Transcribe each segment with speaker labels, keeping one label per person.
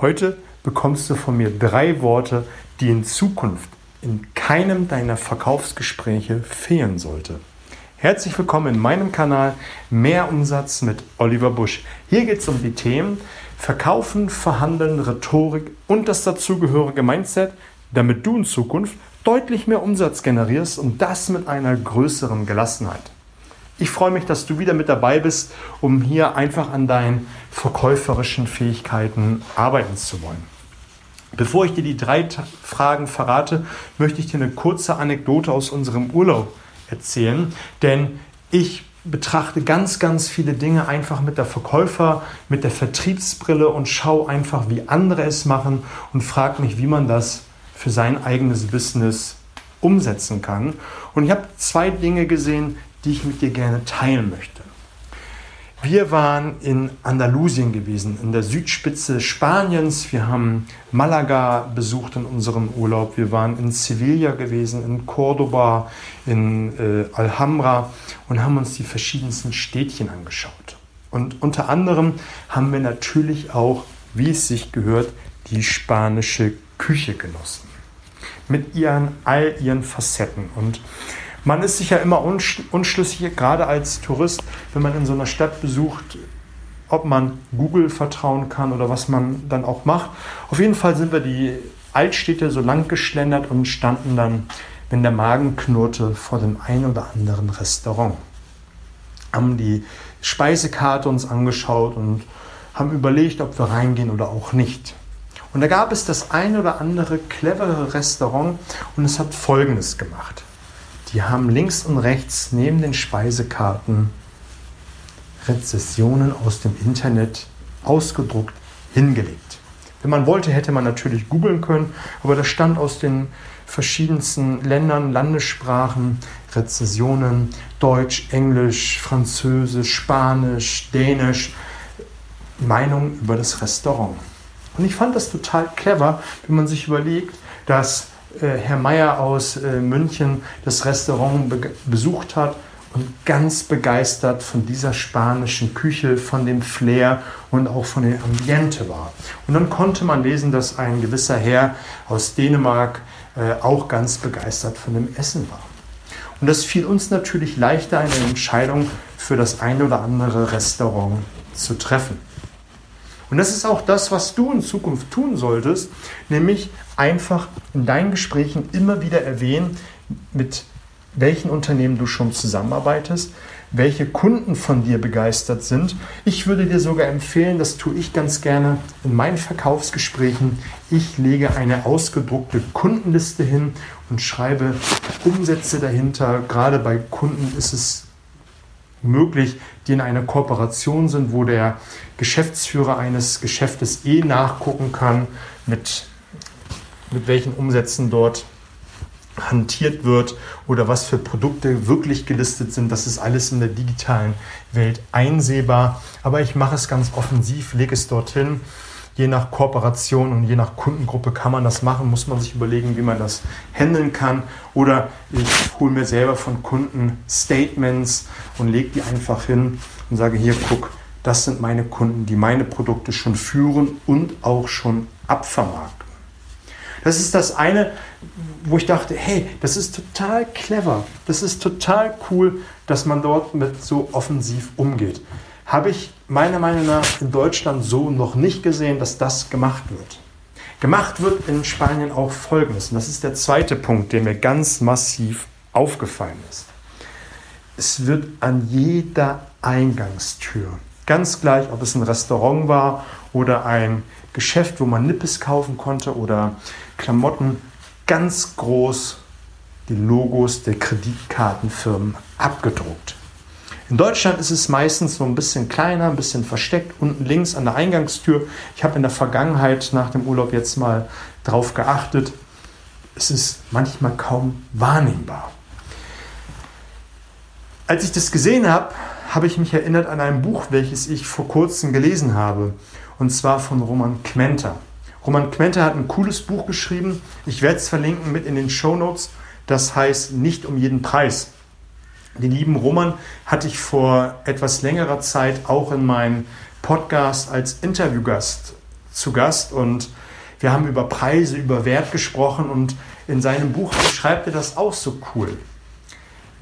Speaker 1: Heute bekommst du von mir drei Worte, die in Zukunft in keinem deiner Verkaufsgespräche fehlen sollte. Herzlich willkommen in meinem Kanal Mehr Umsatz mit Oliver Busch. Hier geht es um die Themen Verkaufen, Verhandeln, Rhetorik und das dazugehörige Mindset, damit du in Zukunft deutlich mehr Umsatz generierst und das mit einer größeren Gelassenheit. Ich freue mich, dass du wieder mit dabei bist, um hier einfach an deinen verkäuferischen Fähigkeiten arbeiten zu wollen. Bevor ich dir die drei Fragen verrate, möchte ich dir eine kurze Anekdote aus unserem Urlaub erzählen, denn ich betrachte ganz, ganz viele Dinge einfach mit der Verkäufer, mit der Vertriebsbrille und schaue einfach, wie andere es machen und frage mich, wie man das für sein eigenes Business umsetzen kann. Und ich habe zwei Dinge gesehen, die ich mit dir gerne teilen möchte. Wir waren in Andalusien gewesen, in der Südspitze Spaniens. Wir haben Malaga besucht in unserem Urlaub. Wir waren in Sevilla gewesen, in Cordoba, in äh, Alhambra und haben uns die verschiedensten Städtchen angeschaut. Und unter anderem haben wir natürlich auch, wie es sich gehört, die spanische Küche genossen. Mit ihren, all ihren Facetten. Und man ist sich ja immer unschlüssig, gerade als Tourist, wenn man in so einer Stadt besucht, ob man Google vertrauen kann oder was man dann auch macht. Auf jeden Fall sind wir die Altstädte so lang geschlendert und standen dann, wenn der Magen knurrte, vor dem ein oder anderen Restaurant. Haben die Speisekarte uns angeschaut und haben überlegt, ob wir reingehen oder auch nicht. Und da gab es das ein oder andere clevere Restaurant und es hat Folgendes gemacht. Die haben links und rechts neben den Speisekarten Rezessionen aus dem Internet ausgedruckt hingelegt. Wenn man wollte, hätte man natürlich googeln können, aber das stand aus den verschiedensten Ländern, Landessprachen, Rezessionen, Deutsch, Englisch, Französisch, Spanisch, Dänisch, Meinung über das Restaurant. Und ich fand das total clever, wenn man sich überlegt, dass Herr Meier aus äh, München das Restaurant be besucht hat und ganz begeistert von dieser spanischen Küche, von dem Flair und auch von dem Ambiente war. Und dann konnte man lesen, dass ein gewisser Herr aus Dänemark äh, auch ganz begeistert von dem Essen war. Und das fiel uns natürlich leichter, eine Entscheidung für das ein oder andere Restaurant zu treffen. Und das ist auch das, was du in Zukunft tun solltest, nämlich einfach in deinen Gesprächen immer wieder erwähnen, mit welchen Unternehmen du schon zusammenarbeitest, welche Kunden von dir begeistert sind. Ich würde dir sogar empfehlen, das tue ich ganz gerne in meinen Verkaufsgesprächen. Ich lege eine ausgedruckte Kundenliste hin und schreibe Umsätze dahinter. Gerade bei Kunden ist es möglich, die in einer Kooperation sind, wo der Geschäftsführer eines Geschäftes eh nachgucken kann, mit, mit welchen Umsätzen dort hantiert wird oder was für Produkte wirklich gelistet sind. Das ist alles in der digitalen Welt einsehbar. Aber ich mache es ganz offensiv, lege es dorthin Je nach Kooperation und je nach Kundengruppe kann man das machen, muss man sich überlegen, wie man das handeln kann. Oder ich hole mir selber von Kunden Statements und lege die einfach hin und sage, hier, guck, das sind meine Kunden, die meine Produkte schon führen und auch schon abvermarkten. Das ist das eine, wo ich dachte, hey, das ist total clever, das ist total cool, dass man dort mit so offensiv umgeht habe ich meiner Meinung nach in Deutschland so noch nicht gesehen, dass das gemacht wird. Gemacht wird in Spanien auch Folgendes, und das ist der zweite Punkt, der mir ganz massiv aufgefallen ist. Es wird an jeder Eingangstür, ganz gleich, ob es ein Restaurant war oder ein Geschäft, wo man Nippes kaufen konnte oder Klamotten, ganz groß die Logos der Kreditkartenfirmen abgedruckt. In Deutschland ist es meistens so ein bisschen kleiner, ein bisschen versteckt, unten links an der Eingangstür. Ich habe in der Vergangenheit nach dem Urlaub jetzt mal drauf geachtet. Es ist manchmal kaum wahrnehmbar. Als ich das gesehen habe, habe ich mich erinnert an ein Buch, welches ich vor kurzem gelesen habe, und zwar von Roman Kmenter. Roman Kmenter hat ein cooles Buch geschrieben. Ich werde es verlinken mit in den Show Notes. Das heißt Nicht um jeden Preis. Den lieben Roman hatte ich vor etwas längerer Zeit auch in meinem Podcast als Interviewgast zu Gast und wir haben über Preise, über Wert gesprochen und in seinem Buch beschreibt er das auch so cool.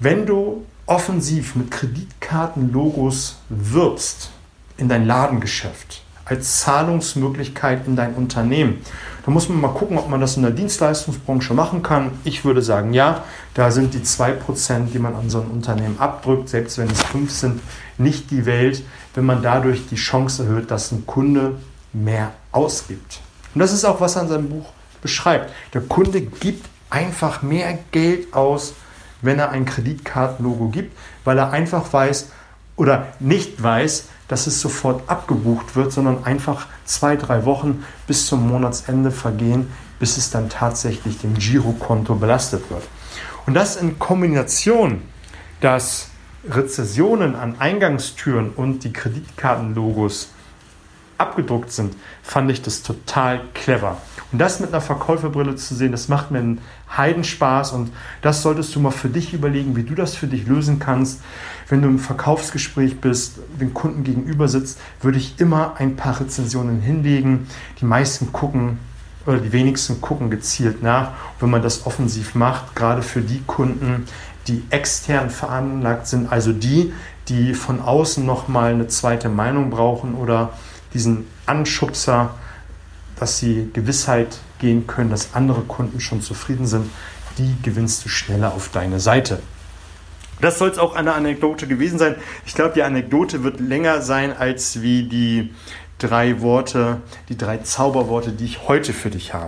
Speaker 1: Wenn du offensiv mit Kreditkartenlogos wirbst in dein Ladengeschäft, als Zahlungsmöglichkeit in dein Unternehmen. Da muss man mal gucken, ob man das in der Dienstleistungsbranche machen kann. Ich würde sagen, ja, da sind die 2%, die man an so ein Unternehmen abdrückt, selbst wenn es 5 sind, nicht die Welt, wenn man dadurch die Chance erhöht, dass ein Kunde mehr ausgibt. Und das ist auch, was er in seinem Buch beschreibt. Der Kunde gibt einfach mehr Geld aus, wenn er ein Kreditkartenlogo gibt, weil er einfach weiß oder nicht weiß, dass es sofort abgebucht wird, sondern einfach zwei, drei Wochen bis zum Monatsende vergehen, bis es dann tatsächlich dem Girokonto belastet wird. Und das in Kombination, dass Rezessionen an Eingangstüren und die Kreditkartenlogos abgedruckt sind, fand ich das total clever. Und das mit einer Verkäuferbrille zu sehen, das macht mir einen Heidenspaß und das solltest du mal für dich überlegen, wie du das für dich lösen kannst. Wenn du im Verkaufsgespräch bist, den Kunden gegenüber sitzt, würde ich immer ein paar Rezensionen hinlegen. Die meisten gucken oder die wenigsten gucken gezielt nach. wenn man das offensiv macht, gerade für die Kunden, die extern veranlagt sind, also die, die von außen nochmal eine zweite Meinung brauchen oder diesen Anschubser, dass sie Gewissheit gehen können, dass andere Kunden schon zufrieden sind, die gewinnst du schneller auf deine Seite. Das soll es auch eine Anekdote gewesen sein. Ich glaube, die Anekdote wird länger sein als wie die drei Worte, die drei Zauberworte, die ich heute für dich habe.